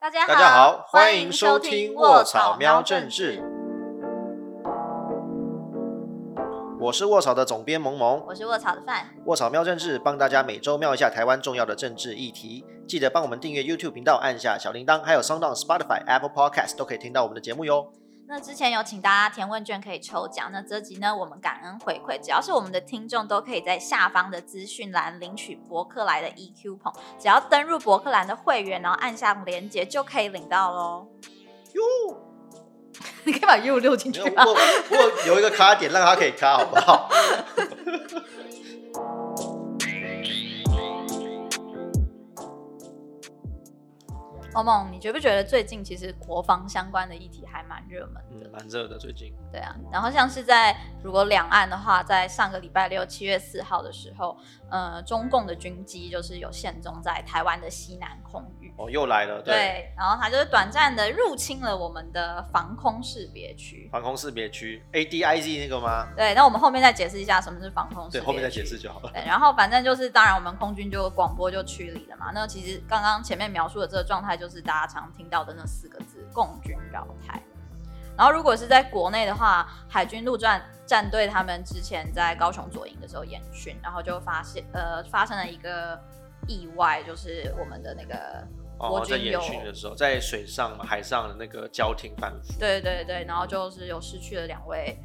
大家大家好，欢欢迎收听卧草喵政治。我是卧草的总编萌萌，我是卧草的范。卧草喵政治帮大家每周瞄一下台湾重要的政治议题，记得帮我们订阅 YouTube 频道，按下小铃铛，还有 Sound On、Spotify、Apple Podcast 都可以听到我们的节目哟。那之前有请大家填问卷可以抽奖，那这集呢，我们感恩回馈，只要是我们的听众都可以在下方的资讯栏领取博客来的 EQ 捧，只要登入博客栏的会员，然后按下连接就可以领到喽。哟，你可以把 U 溜进去吗？我我有一个卡点让他可以卡，好不好？萌萌，你觉不觉得最近其实国防相关的议题还蛮热门的？嗯，蛮热的最近。对啊，然后像是在如果两岸的话，在上个礼拜六七月四号的时候，呃，中共的军机就是有现踪在台湾的西南空域。哦，又来了，对，对，然后它就是短暂的入侵了我们的防空识别区。防空识别区 ADIZ 那个吗？对，那我们后面再解释一下什么是防空识别对，后面再解释就好了。对，然后反正就是，当然我们空军就广播就驱离了嘛。那其实刚刚前面描述的这个状态，就是大家常听到的那四个字“共军绕台”。然后如果是在国内的话，海军陆战战队他们之前在高雄左营的时候演训，然后就发现呃发生了一个意外，就是我们的那个国哦，在演、训的时候，在水上，海上的那个交停反复，对对对，然后就是有失去了两位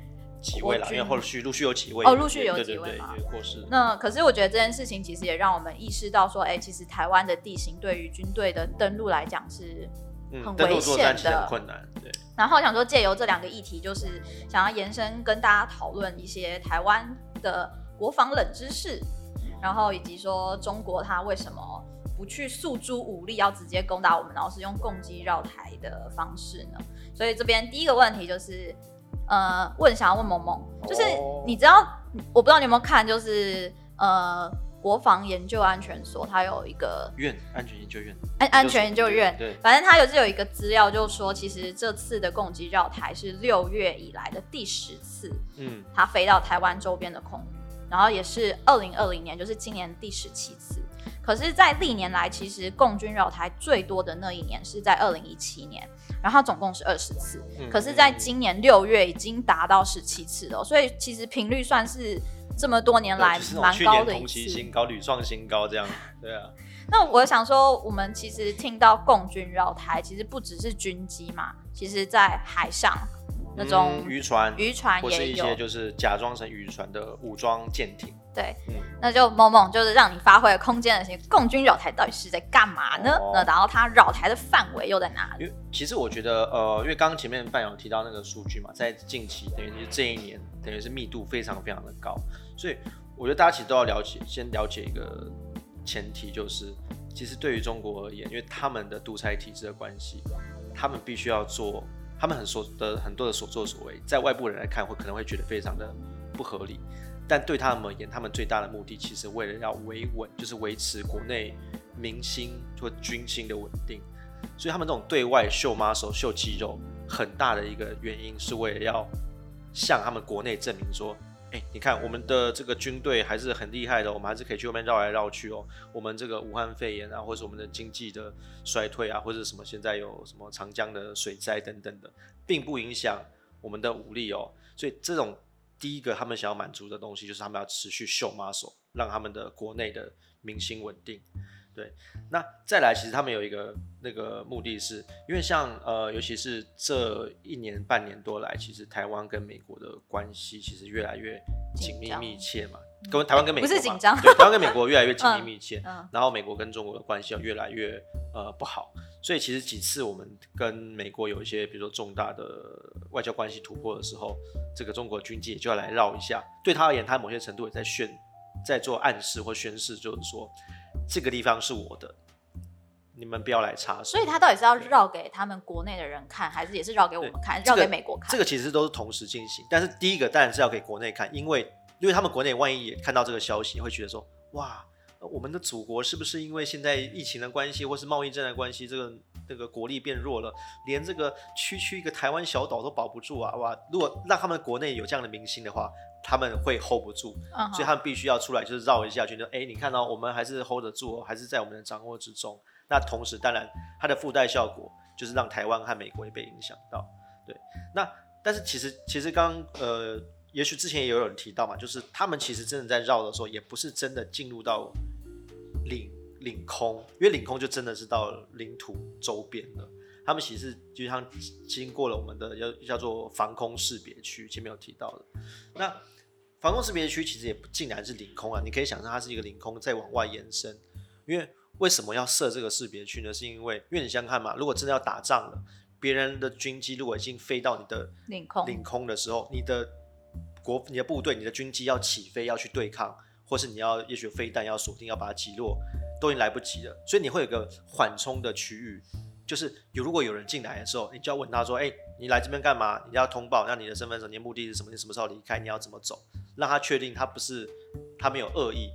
几位啦，国军因为后续陆续有几位哦陆续有几位嘛过世。那可是我觉得这件事情其实也让我们意识到说，哎、其实台湾的地形对于军队的登陆来讲是很危险的很困难，对，然后想说借由这两个议题，就是想要延伸跟大家讨论一些台湾的国防冷知识，然后以及说中国它为什么不去诉诸武力，要直接攻打我们，然后是用攻击绕台的方式呢？所以这边第一个问题就是，呃，问想要问萌萌，就是哦你知道，我不知道你有没有看，就是呃，国防研究安全所它有一个院安全研究院，安安全研究院，对，反正它有是有一个资料，就说其实这次的攻击绕台是六月以来的第十次，嗯，它飞到台湾周边的空域，然后也是二零二零年，就是今年第十七次。可是，在历年来，其实共军绕台最多的那一年是在二零一七年，然后它总共是二十次。嗯可是，在今年六月已经达到十七次了，所以其实频率算是这么多年来蛮高的一次。同期新高、屡创新高这样，对啊，那我想说，我们其实听到共军绕台，其实不只是军机嘛，其实在海上那种嗯渔船，渔船或是。一些就是假装成渔船的武装舰艇，对，嗯那就某某就是让你发挥的空间的些共军扰台到底是在干嘛呢？哦那然后它扰台的范围又在哪里？因为其实我觉得，呃，因为刚刚前面范勇提到那个数据嘛，在近期等于是这一年，等于是密度非常非常的高，所以我觉得大家其实都要了解，先了解一个前提，就是其实对于中国而言，因为他们的独裁体制的关系，他们必须要做，他们很所的很多的所作所为，在外部人来看会可能会觉得非常的不合理，但对他们而言，他们最大的目的其实为了要维稳，就是维持国内民心或军心的稳定。所以他们这种对外秀马首、秀肌肉，很大的一个原因是为了要向他们国内证明说，哎、你看我们的这个军队还是很厉害的，我们还是可以去外面绕来绕去哦。我们这个武汉肺炎啊，或者是我们的经济的衰退啊，或者什么现在有什么长江的水灾等等的，并不影响我们的武力哦。所以这种第一个他们想要满足的东西，就是他们要持续秀 muscle，让他们的国内的明星稳定。对，那再来，其实他们有一个那个目的是，因为像呃，尤其是这一年半年多来，其实台湾跟美国的关系其实越来越紧密密切嘛，跟台湾跟美国嘛不是紧张对，台湾跟美国越来越紧密嗯密切，嗯。然后美国跟中国的关系又越来越呃不好，所以其实几次我们跟美国有一些比如说重大的外交关系突破的时候，这个中国军机也就要来绕一下，对他而言，他某些程度也在宣在做暗示或宣示，就是说这个地方是我的，你们不要来插手。所以他到底是要绕给他们国内的人看，还是也是绕给我们看，绕给美国看？这个其实都是同时进行，但是第一个当然是要给国内看，因为因为他们国内万一也看到这个消息，会觉得说，哇，呃我们的祖国是不是因为现在疫情的关系，或是贸易战的关系，这个这个国力变弱了，连这个区区一个台湾小岛都保不住啊！哇，如果让他们国内有这样的明星的话，他们会 hold 不住，所以他们必须要出来，就是绕一下，觉得哎，你看到、我们还是 hold 得住、哦，还是在我们的掌握之中。那同时，当然它的附带效果就是让台湾和美国也被影响到。对，那但是其实其实刚呃，也许之前也有人提到嘛，就是他们其实真的在绕的时候，也不是真的进入到领领空，因为领空就真的是到领土周边了。他们其实就像经过了我们的叫叫做防空识别区，前面有提到的。那防空识别区其实也不尽然是领空啊，你可以想象它是一个领空再往外延伸。因为为什么要设这个识别区呢？是因为因为你想想看嘛，如果真的要打仗了，别人的军机如果已经飞到你的领空领空的时候，你的国你的部队、你的军机要起飞要去对抗，或是你要也许飞弹要锁定要把它击落，都已经来不及了。所以你会有个缓冲的区域。就是有如果有人进来的时候，你就要问他说：“哎，你来这边干嘛？你要通报，那你的身份证、你的目的是什么？你什么时候离开？你要怎么走？让他确定他不是他没有恶意。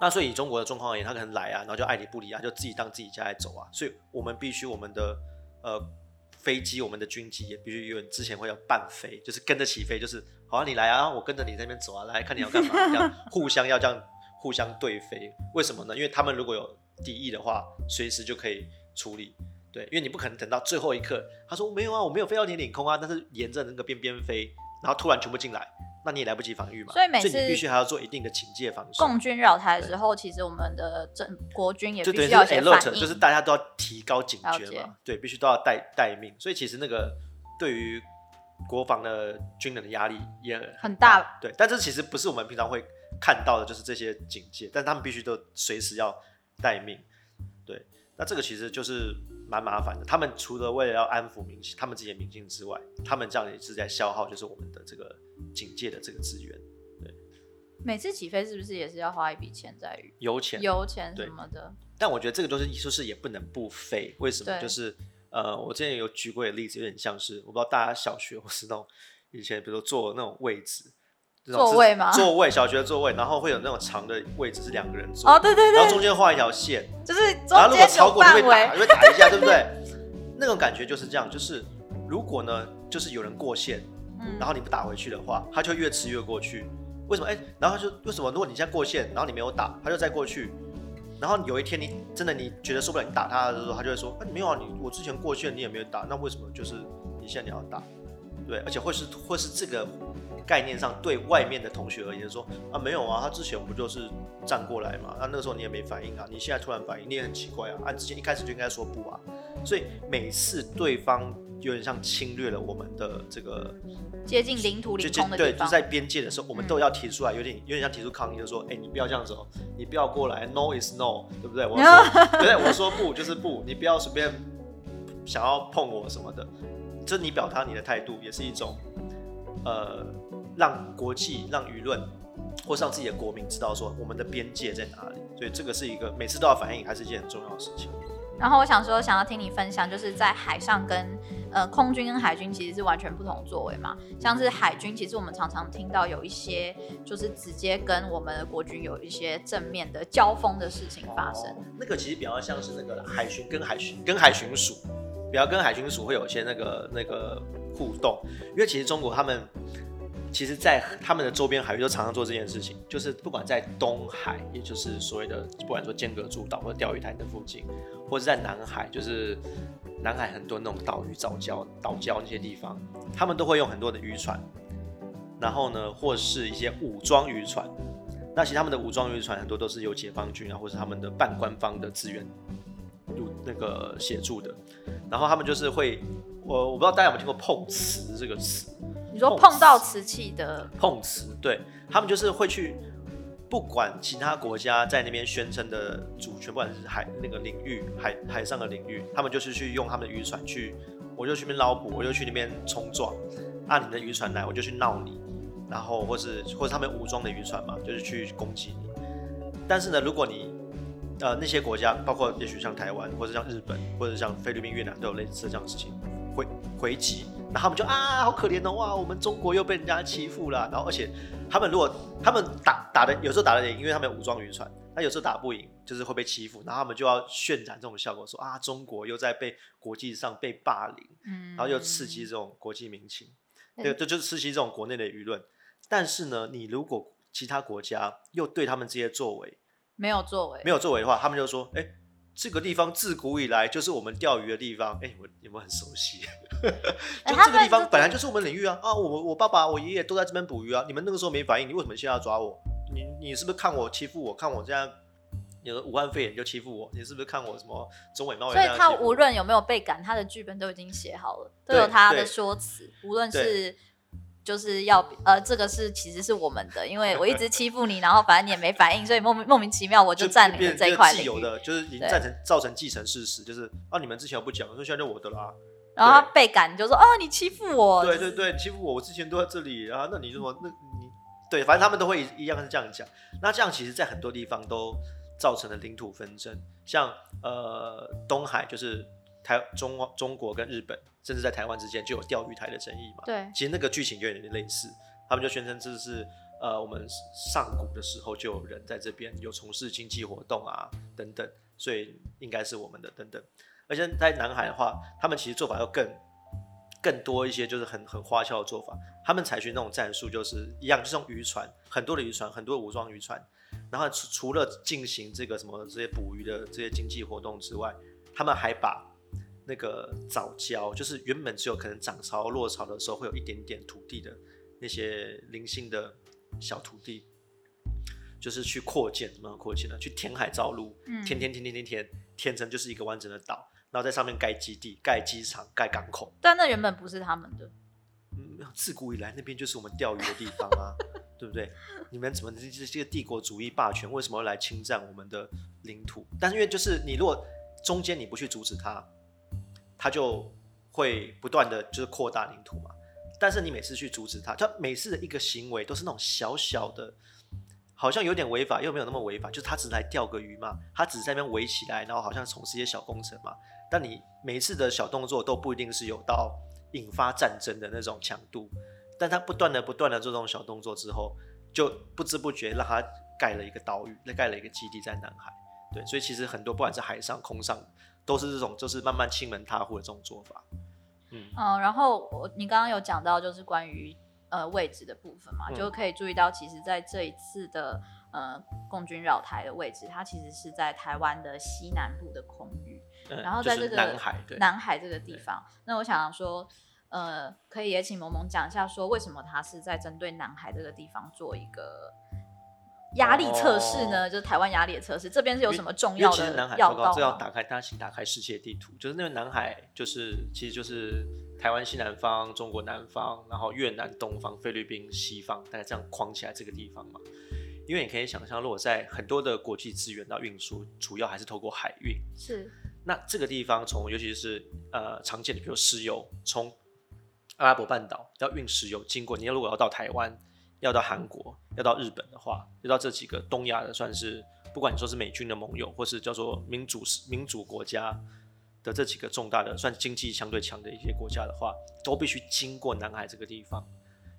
那所以以中国的状况而言，他可能来啊，然后就爱理不理啊，就自己当自己家来走啊。所以我们必须我们的呃飞机、我们的军机也必须有人之前会要伴飞，就是跟着起飞，就是好啊，你来啊，我跟着你那边走啊，来看你要干嘛，这 样互相要这样互相对飞。为什么呢？因为他们如果有敌意的话，随时就可以。处理对，因为你不可能等到最后一刻，他说没有啊，我没有飞到你领空啊，但是沿着那个边边飞，然后突然全部进来，那你也来不及防御嘛。所以每次你必须还要做一定的警戒防守。共军扰台的时候，其实我们的整国军也必须要先反应，就是大家都要提高警觉嘛，对，必须都要待待命。所以其实那个对于国防的军人的压力也很大，对。但这其实不是我们平常会看到的，就是这些警戒，但他们必须都随时要待命，对。那这个其实就是蛮麻烦的。他们除了为了要安抚民心，他们自己的民心之外，他们这样也是在消耗，就是我们的这个警戒的这个资源。对，每次起飞是不是也是要花一笔钱在于油钱、油钱什么的？但我觉得这个就是就是也不能不飞。为什么？就是呃，我之前有举过的例子，有点像是我不知道大家小学或是那种以前，比如说坐那种位置。座位吗？座位，小学的座位，然后会有那种长的位置是两个人坐。哦，对对对。然后中间画一条线，就是然后如果超过就会打，就会打一下，对不对？那种感觉就是这样，就是如果呢，就是有人过线，然后你不打回去的话，他就越吃越过去。为什么？哎，然后就为什么？如果你现在过线，然后你没有打，他就再过去。然后有一天你真的你觉得受不了，你打他的时候，他就会说：哎，没有啊，你我之前过去了你也没有打，那为什么就是你现在你要打？对，而且会是会是这个。概念上，对外面的同学而言说啊，没有啊，他之前不就是站过来嘛？那那个时候你也没反应啊，你现在突然反应，你也很奇怪啊。按之前一开始就应该说不啊。所以每次对方有点像侵略了我们的这个接近领土领空的对，就在边界的时候，我们都要提出来，有点有点像提出抗议，就说，哎，你不要这样子哦，你不要过来，no is no，对不对？我说，对，我说不就是不，你不要随便想要碰我什么的，这你表达你的态度也是一种，呃。让国际、让舆论，或是让自己的国民知道说我们的边界在哪里，所以这个是一个每次都要反映，还是一件很重要的事情。然后我想说，想要听你分享，就是在海上跟呃空军跟海军其实是完全不同作为嘛。像是海军，其实我们常常听到有一些就是直接跟我们的国军有一些正面的交锋的事情发生。那个其实比较像是那个海巡跟海巡跟海巡署，比较跟海军署会有一些那个那个互动，因为其实中国他们。其实，在他们的周边海域都常常做这件事情，就是不管在东海，也就是所谓的不管说间隔诸岛或钓鱼台的附近，或者在南海，就是南海很多那种岛屿、岛礁、岛礁那些地方，他们都会用很多的渔船，然后呢，或是一些武装渔船。那其实他们的武装渔船很多都是由解放军啊，或是他们的半官方的资源入那个协助的。然后他们就是会，我我不知道大家有没有听过“碰瓷”这个词。你说碰到瓷器的碰瓷，对他们就是会去，不管其他国家在那边宣称的主权，不管是海那个领域、海海上的领域，他们就是去用他们的渔船去，我就去那边捞捕，我就去那边冲撞，按你的渔船来，我就去闹你，然后或是或者他们武装的渔船嘛，就是去攻击你。但是呢，如果你呃那些国家，包括也许像台湾，或者像日本，或者像菲律宾、越南，都有类似这样的事情，回回击。然后他们就啊，好可怜哦，哇，我们中国又被人家欺负了。然后而且他们如果他们打打的有时候打的赢，因为他们有武装渔船，那有时候打不赢，就是会被欺负。然后他们就要渲染这种效果，说啊，中国又在被国际上被霸凌，嗯，然后又刺激这种国际民情，对，这就是刺激这种国内的舆论。但是呢，你如果其他国家又对他们这些作为没有作为，没有作为的话，他们就说，哎。这个地方自古以来就是我们钓鱼的地方。哎、我有没有很熟悉？就他这个地方本来就是我们领域啊！啊，我我爸爸、我爷爷都在这边捕鱼啊！你们那个时候没反应，你为什么现在要抓我？你你是不是看我欺负我？看我这样有个武汉肺炎就欺负我？你是不是看我什么中美贸易所以他无论有没有被赶，他的剧本都已经写好了，都有他的对说辞，无论是。就是要呃，这个是其实是我们的，因为我一直欺负你，然后反正你也没反应，所以莫名莫名其妙我就占领了这一块领域。既有的，就是已经对造成造成既成事实，就是啊，你们之前又不讲，所以现在就我的啦。然后他被赶，就说哦，你欺负我。对对对，你欺负我，我之前都在这里啊，那你就说那你对，反正他们都会一一样是这样讲。那这样其实，在很多地方都造成了领土纷争，像呃东海就是台中中国跟日本，甚至在台湾之间就有钓鱼台的争议嘛。对其实那个剧情就有点类似，他们就宣称这是呃我们上古的时候就有人在这边有从事经济活动啊等等，所以应该是我们的等等。而且在南海的话，他们其实做法要更更多一些，就是很很花俏的做法。他们采取那种战术，就是一样，就是用渔船，很多的渔船，很多的武装渔船。然后除除了进行这个什么这些捕鱼的这些经济活动之外，他们还把那个早教，就是原本只有可能涨潮落潮的时候会有一点点土地的那些零星的小土地，就是去扩建，怎么样扩建呢？去填海造陆，嗯填填填填填填，填成就是一个完整的岛，然后在上面盖基地、盖机场、盖港口。但那原本不是他们的。嗯，自古以来那边就是我们钓鱼的地方啊，对不对？你们怎么这些这个帝国主义霸权为什么要来侵占我们的领土？但是因为就是你如果中间你不去阻止它，它就会不断的就是扩大领土嘛。但是你每次去阻止它，它每次的一个行为都是那种小小的，好像有点违法又没有那么违法，就是他只是来钓个鱼嘛，他只是在那边围起来，然后好像从事一些小工程嘛。但你每一次的小动作都不一定是有到引发战争的那种强度，但他不断的不断的做这种小动作之后，就不知不觉让他盖了一个岛屿，那盖了一个基地在南海。对，所以其实很多不管是海上、空上，都是这种就是慢慢亲门踏户的这种做法。嗯，嗯，然后我你刚刚有讲到就是关于呃位置的部分嘛，嗯就可以注意到，其实在这一次的呃共军绕台的位置，它其实是在台湾的西南部的空域，嗯然后在这个南海，对，南海这个地方。那我想说，呃，可以也请萌萌讲一下，说为什么他是在针对南海这个地方做一个。压力测试呢，就是台湾压力的测试，这边是有什么重要的要海报告这要？打开，大家请打开世界地图，就是那个南海，就是其实就是台湾西南方、中国南方，然后越南东方、菲律宾西方，大概这样框起来这个地方嘛。因为你可以想象，如果在很多的国际资源到运输，主要还是透过海运。是，那这个地方从尤其是呃常见的，比如石油，从阿拉伯半岛要运石油经过，你要如果要到台湾，要到韩国，要到日本的话，要到这几个东亚的算是不管你说是美军的盟友，或是叫做民主民主国家的这几个重大的算经济相对强的一些国家的话，都必须经过南海这个地方，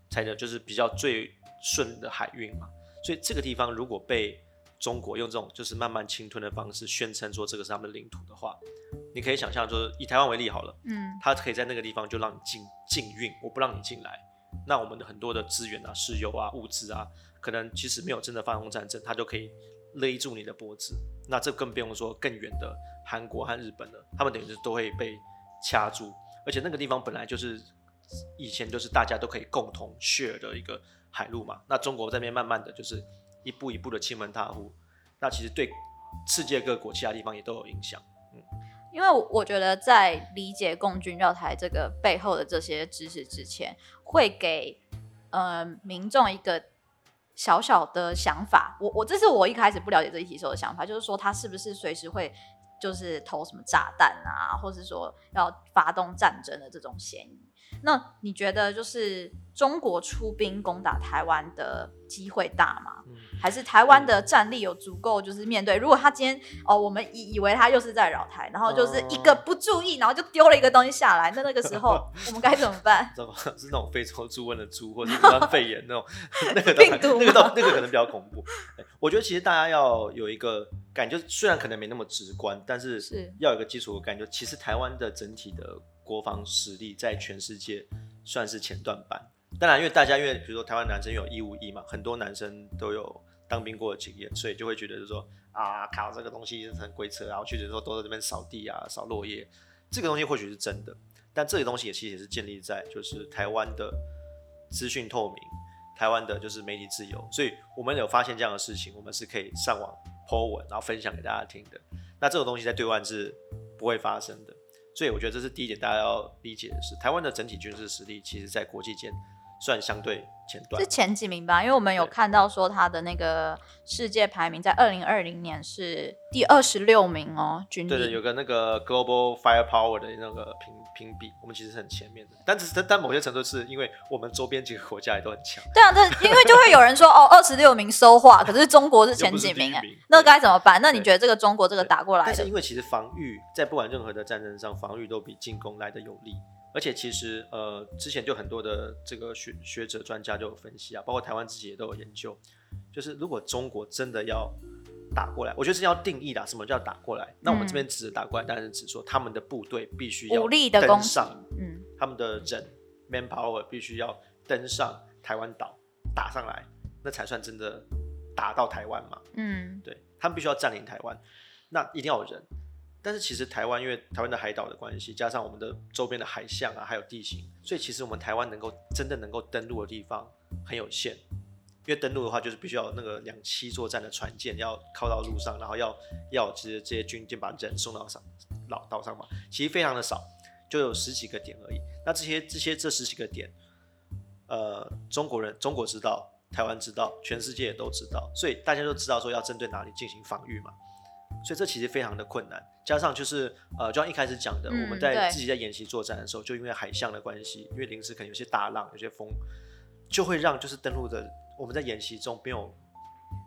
才能就是比较最顺的海运嘛。所以这个地方如果被中国用这种就是慢慢侵吞的方式宣称说这个是他们的领土的话，你可以想象，就是以台湾为例好了，嗯，他可以在那个地方就让你禁禁运，我不让你进来。那我们的很多的资源啊、石油啊、物资啊，可能其实没有真的发动战争，它就可以勒住你的脖子。那这更不用说更远的韩国和日本了，他们等于是都会被掐住，而且那个地方本来就是以前就是大家都可以共同 share 的一个海路嘛。那中国这边慢慢的就是一步一步的亲门踏户，那其实对世界各国其他地方也都有影响。因为我觉得在理解共军绕台这个背后的这些知识之前，会给呃民众一个小小的想法。我我这是我一开始不了解这一题时候的想法，就是说他是不是随时会就是投什么炸弹啊，或是说要发动战争的这种嫌疑。那你觉得就是中国出兵攻打台湾的机会大吗？嗯，还是台湾的战力有足够，就是面对？如果他今天哦，我们以以为他又是在扰台，然后就是一个不注意，然后就丢了一个东西下来，那那个时候 我们该怎么办？知道吗？是那种非洲猪瘟的猪，或者是肺炎那种，那个病毒那个倒那个可能比较恐怖。哎我觉得其实大家要有一个感觉，虽然可能没那么直观，但是是要有一个基础的感觉。其实台湾的整体的国防实力在全世界算是前段班。当然，因为大家因为比如说台湾男生有义务役嘛，很多男生都有当兵过的经验，所以就会觉得就是说啊，看到这个东西很鬼扯，然后去的时候都在这边扫地啊、扫落叶，这个东西或许是真的，但这个东西也其实也是建立在就是台湾的资讯透明，台湾的就是媒体自由，所以我们有发现这样的事情，我们是可以上网 po 文，然后分享给大家听的。那这种东西在对岸是不会发生的，所以我觉得这是第一点，大家要理解的是，台湾的整体军事实力，其实在国际间算相对前段是。前几名吧，因为我们有看到说他的那个世界排名在二零二零年是第二十六名哦，军对对，有个那个 global firepower 的那个评评比，我们其实是很前面的，但只是但但某些程度是因为我们周边几个国家也都很强。对啊，这 因为就会有人说哦，二十六名收化，可是中国是前几名哎名，那该怎么办？那你觉得这个中国这个打过来的但是因为其实防御在不管任何的战争上，防御都比进攻来的有利。而且其实呃，之前就很多的这个学学者专家就有分析啊，包括台湾自己也都有研究，就是如果中国真的要打过来，我觉得是要定义的，什么叫打过来？那我们这边指的打过来，当然是指说他们的部队必须要武力的攻击登上，嗯，他们的人 manpower 必须要登上台湾岛打上来，那才算真的打到台湾嘛。嗯，对他们必须要占领台湾，那一定要有人。但是其实台湾因为台湾的海岛的关系，加上我们的周边的海象啊，还有地形，所以其实我们台湾能够真的能够登陆的地方很有限。因为登陆的话，就是必须要那个两栖作战的船舰要靠到路上，然后要要这些这些军舰把人送到上岛岛上嘛，其实非常的少，就有十几个点而已。那这些这些这十几个点，呃，中国人中国知道，台湾知道，全世界也都知道，所以大家都知道说要针对哪里进行防御嘛。所以这其实非常的困难，加上就是呃，就像一开始讲的，嗯我们在自己在演习作战的时候，就因为海象的关系，因为临时可能有些大浪、有些风，就会让就是登陆的我们在演习中没有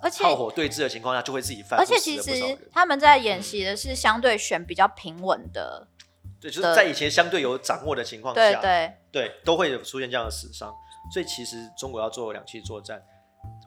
而且炮火对峙的情况下，就会自己犯而且其实他们在演习的是相对选比较平稳的，对，就是在以前相对有掌握的情况下，对对，对，都会有出现这样的死伤。所以其实中国要做两栖作战，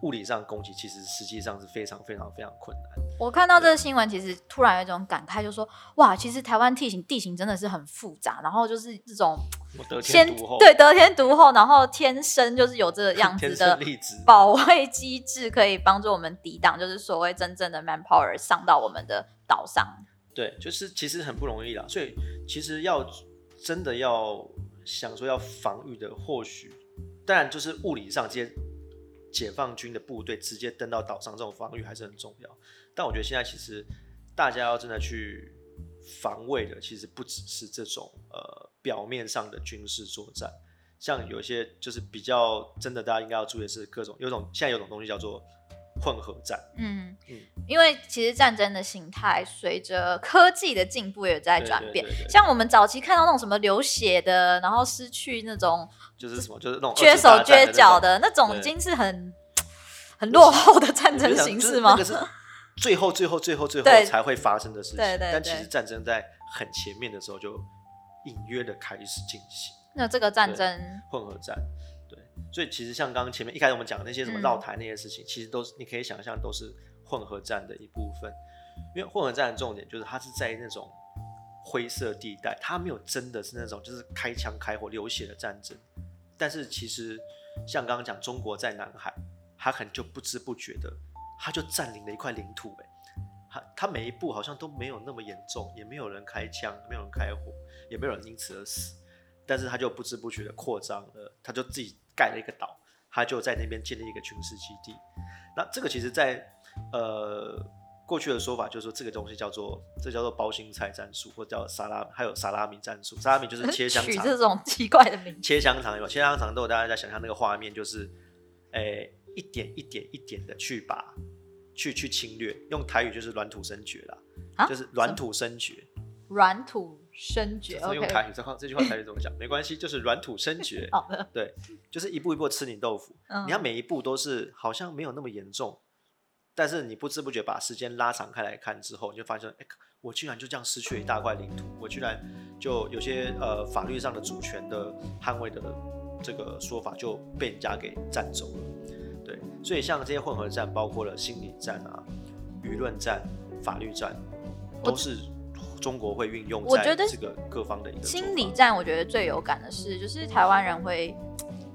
物理上攻击其实实际上是非常非常非常困难。我看到这个新闻，其实突然有一种感慨，就说哇，其实台湾地形地形真的是很复杂，然后就是这种我得先天独厚，对得天独厚，然后天生就是有这个样 子的。保卫机制，可以帮助我们抵挡，就是所谓真正的 manpower 上到我们的岛上。对，就是其实很不容易啦。所以其实要真的要想说要防御的，或许当然就是物理上接解放军的部队直接登到岛上，这种防御还是很重要。但我觉得现在其实大家要真的去防卫的，其实不只是这种呃表面上的军事作战，像有些就是比较真的，大家应该要注意的是各种有种现在有种东西叫做混合战。嗯。嗯。因为其实战争的形态随着科技的进步也在转变像我们早期看到那种什么流血的，然后失去那种就是什么，就是那种缺手缺脚的的那种，已经是很 很落后的战争，形式吗？就是最后、最后、最后、最后才会发生的事情。对对对。但其实战争在很前面的时候就隐约的开始进行。那这个战争，混合战。对，所以其实像刚刚前面一开始我们讲的那些什么嗯绕台那些事情，其实都是你可以想象都是混合战的一部分。因为混合战的重点就是它是在那种灰色地带，它没有真的是那种就是开枪开火流血的战争。但是其实像刚刚讲，中国在南海，它可能就不知不觉的，它就占领了一块领土、欸，它它每一步好像都没有那么严重，也没有人开枪，没有人开火，也没有人因此而死，但是他就不知不觉的扩张了，他就自己盖了一个岛，他就在那边建立一个军事基地。那这个其实在，呃过去的说法就是说这个东西叫做这叫做包心菜战术，或叫沙拉，还有沙拉米战术。沙拉米就是切香 取肠，这种奇怪的名字，切香肠有没有切香肠都有大家在想象那个画面，就是，诶、一点一点一点的去把去去侵略，用台语就是软土生绝啦，啊就是软土生绝。软土生绝。这用台语这话这句话台语怎么讲？没关系，就是软土生绝。好的，对，就是一步一步吃你豆腐。嗯你要每一步都是好像没有那么严重，但是你不知不觉把时间拉长开来看之后，你就发现，哎、我居然就这样失去了一大块领土，我居然就有些呃法律上的主权的捍卫的这个说法就被人家给占走了。对，所以像这些混合战，包括了心理战啊、舆论战、法律战，都是中国会运用在我觉得这个各方的一个心理战，我觉得最有感的是，就是台湾人会。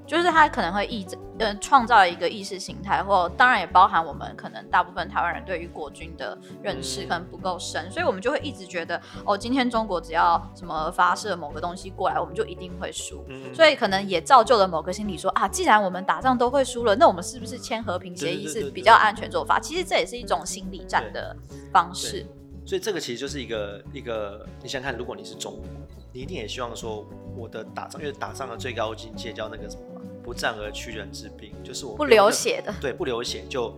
就是他可能会意呃创造一个意识形态，或当然也包含我们可能大部分台湾人对于国军的认识可能不够深，所以我们就会一直觉得哦，今天中国只要什么发射某个东西过来，我们就一定会输，所以可能也造就了某个心理说啊，既然我们打仗都会输了，那我们是不是签和平协议是比较安全做法？其实这也是一种心理战的方式。所以这个其实就是一个一个，你想看，如果你是中国，你一定也希望说，我的打仗，因为打仗的最高境界叫那个什么，不战而屈人之兵，就是我不流血的，对，不流血就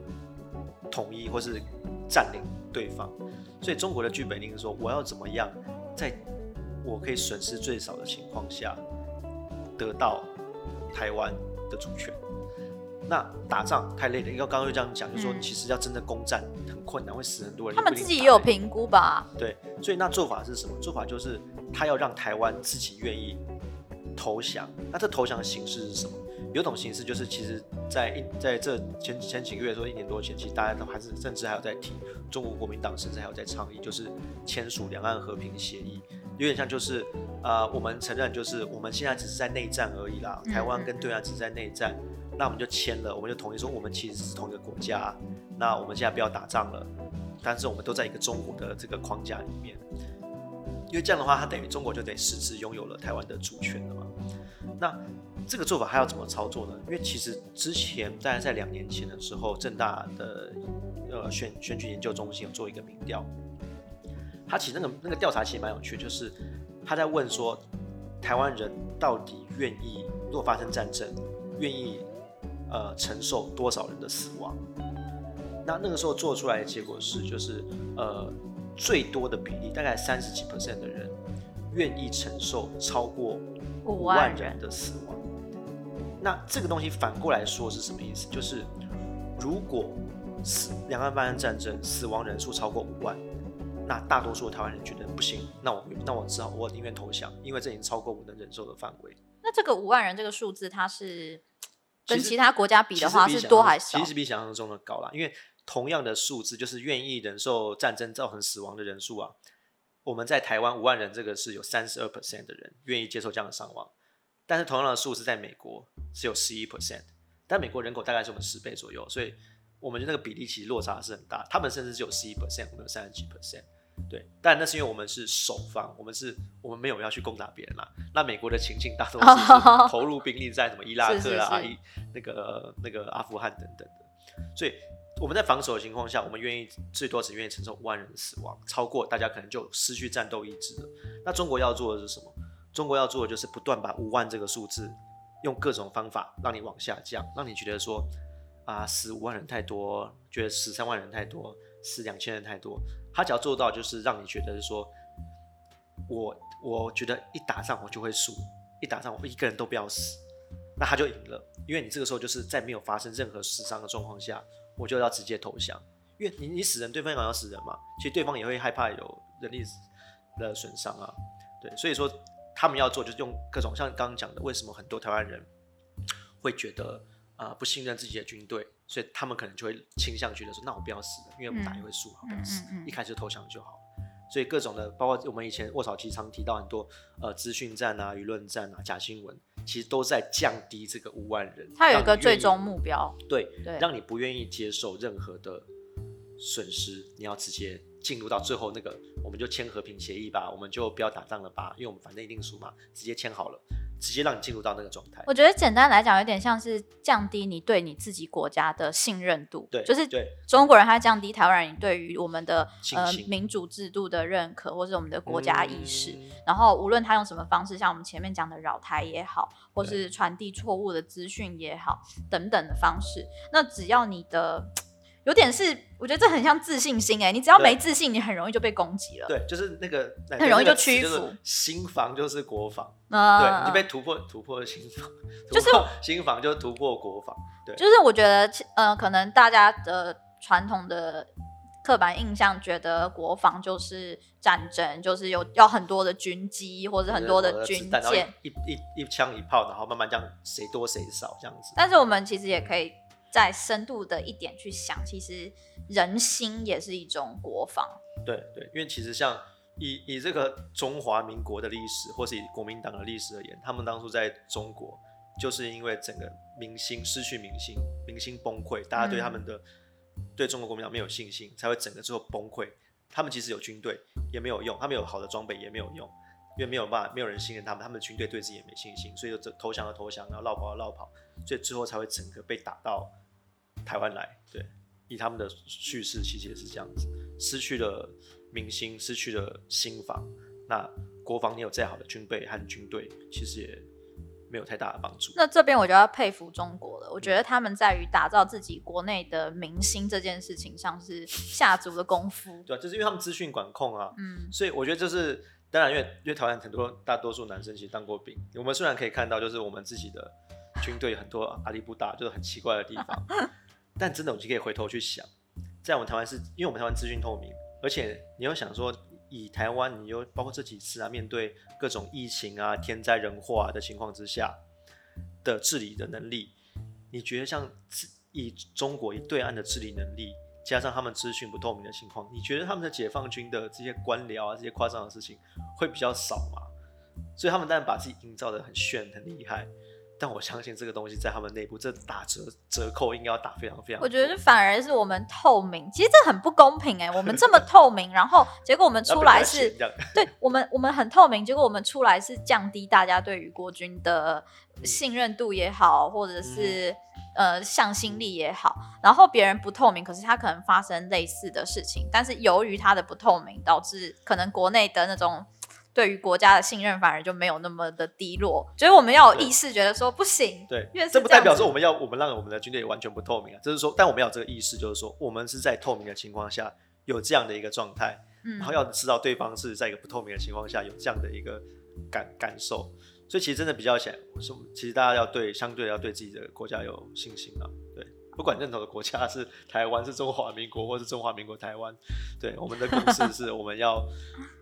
统一或是占领对方。所以中国的剧本一定是说，我要怎么样，在我可以损失最少的情况下，得到台湾的主权。那打仗太累了，因为刚刚就这样讲，就说其实要真的攻占很困难，会死很多人。他们自己也有评估吧？对，所以那做法是什么？做法就是他要让台湾自己愿意投降。那这投降的形式是什么？有种形式就是其实，在一在这前前几个月，说一年多前，其实大家都还是甚至还有在提，中国国民党甚至还有在倡议，就是签署两岸和平协议，有点像就是呃，我们承认就是我们现在只是在内战而已啦，台湾跟对岸只是在内战。那我们就签了，我们就同意说，我们其实是同一个国家。那我们现在不要打仗了，但是我们都在一个中国的这个框架里面。因为这样的话，它等于中国就得实质拥有了台湾的主权了嘛。那这个做法还要怎么操作呢？因为其实之前大概在两年前的时候，正大的呃选选举研究中心有做一个民调，他其实那个那个调查其实蛮有趣，就是他在问说，台湾人到底愿意如果发生战争，愿意。呃，承受多少人的死亡？那那个时候做出来的结果是，就是呃，最多的比例大概三十几 percent 的人愿意承受超过五万人的死亡。那这个东西反过来说是什么意思？就是如果死两岸发生战争，死亡人数超过五万，那大多数台湾人觉得不行，那我那我只好我宁愿投降，因为这已经超过我能忍受的范围。那这个五万人这个数字，它是？跟其他国家比的话是多还是少？其实比想象中的高啦，因为同样的数字就是愿意忍受战争造成死亡的人数啊，我们在台湾五万人，这个是有三十二 percent 的人愿意接受这样的伤亡，但是同样的数字在美国是有十一 percent，但美国人口大概是我们十倍左右，所以我们觉得那个比例其实落差是很大，他们甚至只有十一 percent，我们有三十几 percent。对，但那是因为我们是守方，我们是我们没有要去攻打别人啦。那美国的情境大多是投入兵力在什么伊拉克啊、伊那个那个阿富汗等等的，所以我们在防守的情况下，我们愿意最多只愿意承受五万人的死亡，超过大家可能就失去战斗意志了。那中国要做的是什么？中国要做的就是不断把五万这个数字用各种方法让你往下降，让你觉得说啊死五万人太多，觉得十三万人太多，死两千人太多。他只要做到，就是让你觉得是说，我我觉得一打仗我就会输，一打仗我一个人都不要死，那他就赢了。因为你这个时候就是在没有发生任何死伤的状况下，我就要直接投降。因为你你死人，对方也要死人嘛，其实对方也会害怕有人力的损伤啊。对，所以说他们要做就是用各种像刚刚讲的，为什么很多台湾人会觉得啊不信任自己的军队？所以他们可能就会倾向觉得说，那我不要死了，因为我们打也会输，好不要死，一开始就投降就好。所以各种的，包括我们以前卧草机常提到很多呃资讯战啊、舆论战啊、假新闻，其实都在降低这个五万人。它有一个最终目标，对，让你不愿意接受任何的损失，你要直接进入到最后那个，我们就签和平协议吧，我们就不要打仗了吧，因为我们反正一定输嘛，直接签好了。直接让你进入到那个状态。我觉得简单来讲，有点像是降低你对你自己国家的信任度。对，就是对中国人他降低台湾人对于我们的呃民主制度的认可，或是我们的国家意识。然后无论他用什么方式，像我们前面讲的扰台也好，或是传递错误的资讯也好，等等的方式，那只要你的。有点是，我觉得这很像自信心哎，你只要没自信，你很容易就被攻击了。对，就是那个很容易就屈服。心防就是国防，嗯对，你就被突破突破心防，就是心防就突破国防。对，就是我觉得呃，可能大家的传统的刻板印象觉得国防就是战争，就是有要很多的军机或者很多的军舰，一一一枪一炮，然后慢慢这样谁多谁少这样子。但是我们其实也可以。再深度的一点去想，其实人心也是一种国防。对对，因为其实像以以这个中华民国的历史，或是以国民党的历史而言，他们当初在中国就是因为整个民心失去民心，民心崩溃，大家对他们的、对中国国民党没有信心，才会整个最后崩溃。他们其实有军队也没有用，他们有好的装备也没有用，因为没有办法，没有人信任他们，他们的军队对自己也没信心，所以就投降了投降，然后绕跑了绕跑，所以最后才会整个被打到台湾来。对，以他们的叙事，其实也是这样子，失去了民心，失去了心防。那国防你有再好的军备和军队，其实也没有太大的帮助。那这边我就要佩服中国了，我觉得他们在于打造自己国内的明星这件事情上是下足了功夫。对啊，就是因为他们资讯管控啊，嗯，所以我觉得这是当然，因为因为台湾很多大多数男生其实当过兵，我们虽然可以看到就是我们自己的军队很多阿里不达就是很奇怪的地方，但真的我就可以回头去想，在我们台湾是因为我们台湾资讯透明，而且你又想说以台湾你又包括这几次啊面对各种疫情啊天灾人祸啊的情况之下的治理的能力，你觉得像以中国以对岸的治理能力？加上他们资讯不透明的情况，你觉得他们的解放军的这些官僚啊，这些夸张的事情会比较少吗？所以他们当然把自己营造的很炫、很厉害，但我相信这个东西在他们内部，这打折折扣应该要打非常非常。我觉得反而是我们透明，其实这很不公平哎、我们这么 透明，然后结果我们出来是，对我们，我们很透明，结果我们出来是降低大家对于国军的信任度也好，或者是、呃向心力也好。然后别人不透明，可是他可能发生类似的事情，但是由于他的不透明，导致可能国内的那种对于国家的信任反而就没有那么的低落。所以我们要有意识，觉得说不行，对因为，是这不代表说我们要我们让我们的军队完全不透明啊，就是说，但我们要有这个意识，就是说我们是在透明的情况下有这样的一个状态，嗯然后要知道对方是在一个不透明的情况下有这样的一个感感受，所以其实真的比较起来，我说其实大家要对相对要对自己的国家有信心啊，对，不管认同的国家是台湾是中华民国或是中华民国台湾，对，我们的 共识是我们要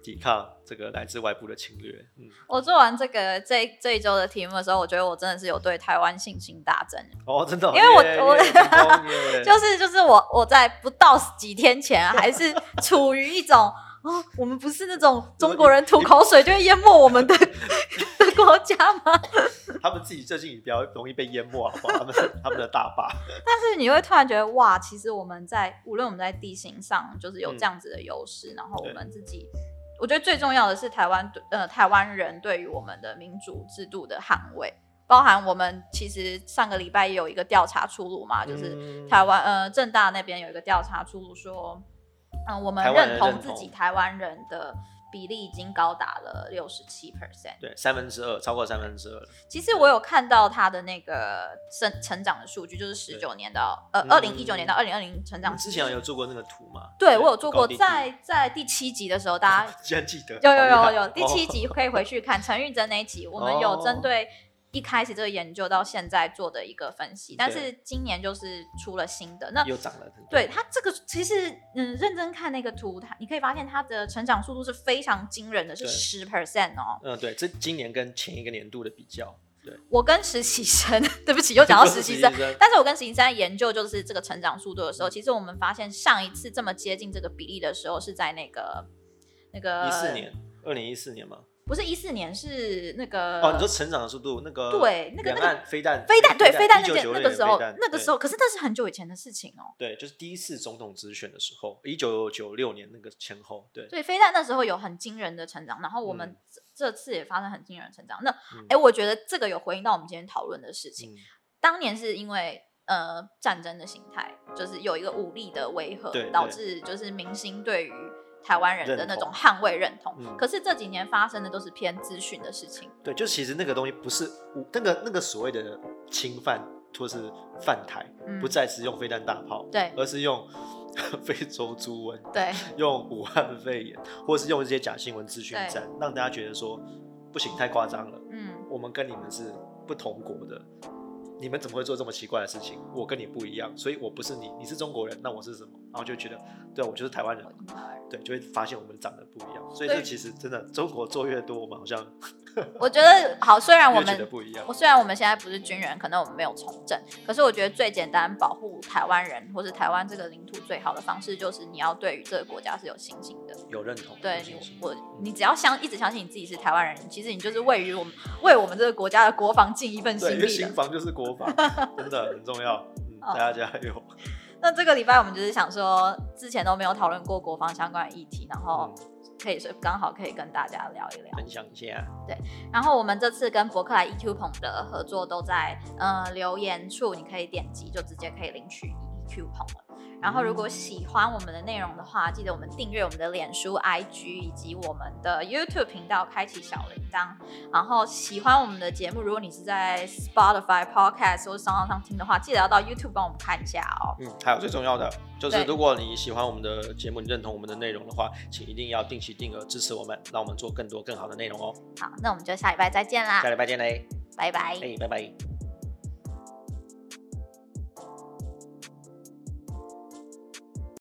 抵抗这个来自外部的侵略，嗯，我做完这个这这一周的题目的时候，我觉得我真的是有对台湾信心大增。哦，真的哦，因为我我 就是就是我我在不到几天前啊还是处于一种哦，我们不是那种中国人吐口水就会淹没我们的 的国家吗？他们自己最近也比较容易被淹没，好不好？他们 他们的大坝，但是你会突然觉得哇，其实我们在无论我们在地形上就是有嗯这样子的优势，然后我对们自己。我觉得最重要的是台湾对呃台湾人对于我们的民主制度的捍卫，包含我们其实上个礼拜也有一个调查出炉嘛，就是嗯台湾呃正大那边有一个调查出炉说，嗯、我们认同自己台湾人的比例已经高达了六十七 percent。对三分之二，超过三分之二了。其实我有看到他的那个成成长的数据，就是十九年到呃嗯二零一九年到二零二零成长之前有做过那个图吗？对我有做过，在在第七集的时候，大家居然记得，有有有有第七哦集可以回去看陈玉珍那一集，我们有针对一开始这个研究到现在做的一个分析，但是今年就是出了新的那。又涨了。对它这个其实，嗯，认真看那个图，它你可以发现它的成长速度是非常惊人的，是对十 percent 哦。嗯，对，这今年跟前一个年度的比较，对，我跟实习生，对不起，又讲到实习生 实习生，但是我跟实习生在研究就是这个成长速度的时候，其实我们发现上一次这么接近这个比例的时候是在那个那个一四年，二零一四年嘛。不是一四年，是那个哦，你说成长的速度，那个呃对那个那个岸飞弹，飞弹对飞弹那件那个时候那个时候，可是那是很久以前的事情哦。对，就是第一次总统直选的时候，一九九六年那个前后，对，所以，飞弹那时候有很惊人的成长，然后我们嗯这这次也发生很惊人的成长。那嗯哎，我觉得这个有回应到我们今天讨论的事情。嗯，当年是因为呃战争的形态，就是有一个武力的威吓，导致就是民心对于台湾人的那种捍卫认同。嗯可是这几年发生的都是偏资讯的事情。对，就其实那个东西不是那个那个所谓的侵犯或是犯台，嗯不再是用飞弹大炮，对而是用 非洲猪瘟，对 用武汉肺炎，或是用一些假新闻资讯对战，让大家觉得说不行，太夸张了，嗯，我们跟你们是不同国的，你们怎么会做这么奇怪的事情？我跟你不一样，所以我不是你，你是中国人，那我是什么？然后就觉得，对啊我就是台湾人，对，就会发现我们长得不一样，所以这其实真的，中国做越多，我们好像 我觉得好，虽然我们不一样我。虽然我们现在不是军人，可能我们没有从政，可是我觉得最简单保护台湾人或是台湾这个领土最好的方式，就是你要对于这个国家是有信心的。有认同，对你我，你只要相一直相信你自己是台湾人，其实你就是位于我们为我们这个国家的国防尽一份心对，因为力的。新房就是国防，真的很重要。嗯，哦大家加油。那这个礼拜我们就是想说，之前都没有讨论过国防相关的议题，然后嗯，可以说刚好可以跟大家聊一聊。分享一下。对然后我们这次跟伯克莱 EQ 棚的合作都在呃留言处，你可以点击就直接可以领取 EQ 棚了。然后如果喜欢我们的内容的话，记得我们订阅我们的脸书、IG 以及我们的 YouTube 频道，开启小铃铛。然后喜欢我们的节目，如果你是在 Spotify、Podcast 或者 Sound 上听的话，记得要到 YouTube 帮我们看一下哦。嗯，还有最重要的就是，如果你喜欢我们的节目，你认同我们的内容的话，请一定要定期定额支持我们，让我们做更多更好的内容哦。好，那我们就下礼拜再见啦下，礼拜见嘞，拜拜。哎，拜拜。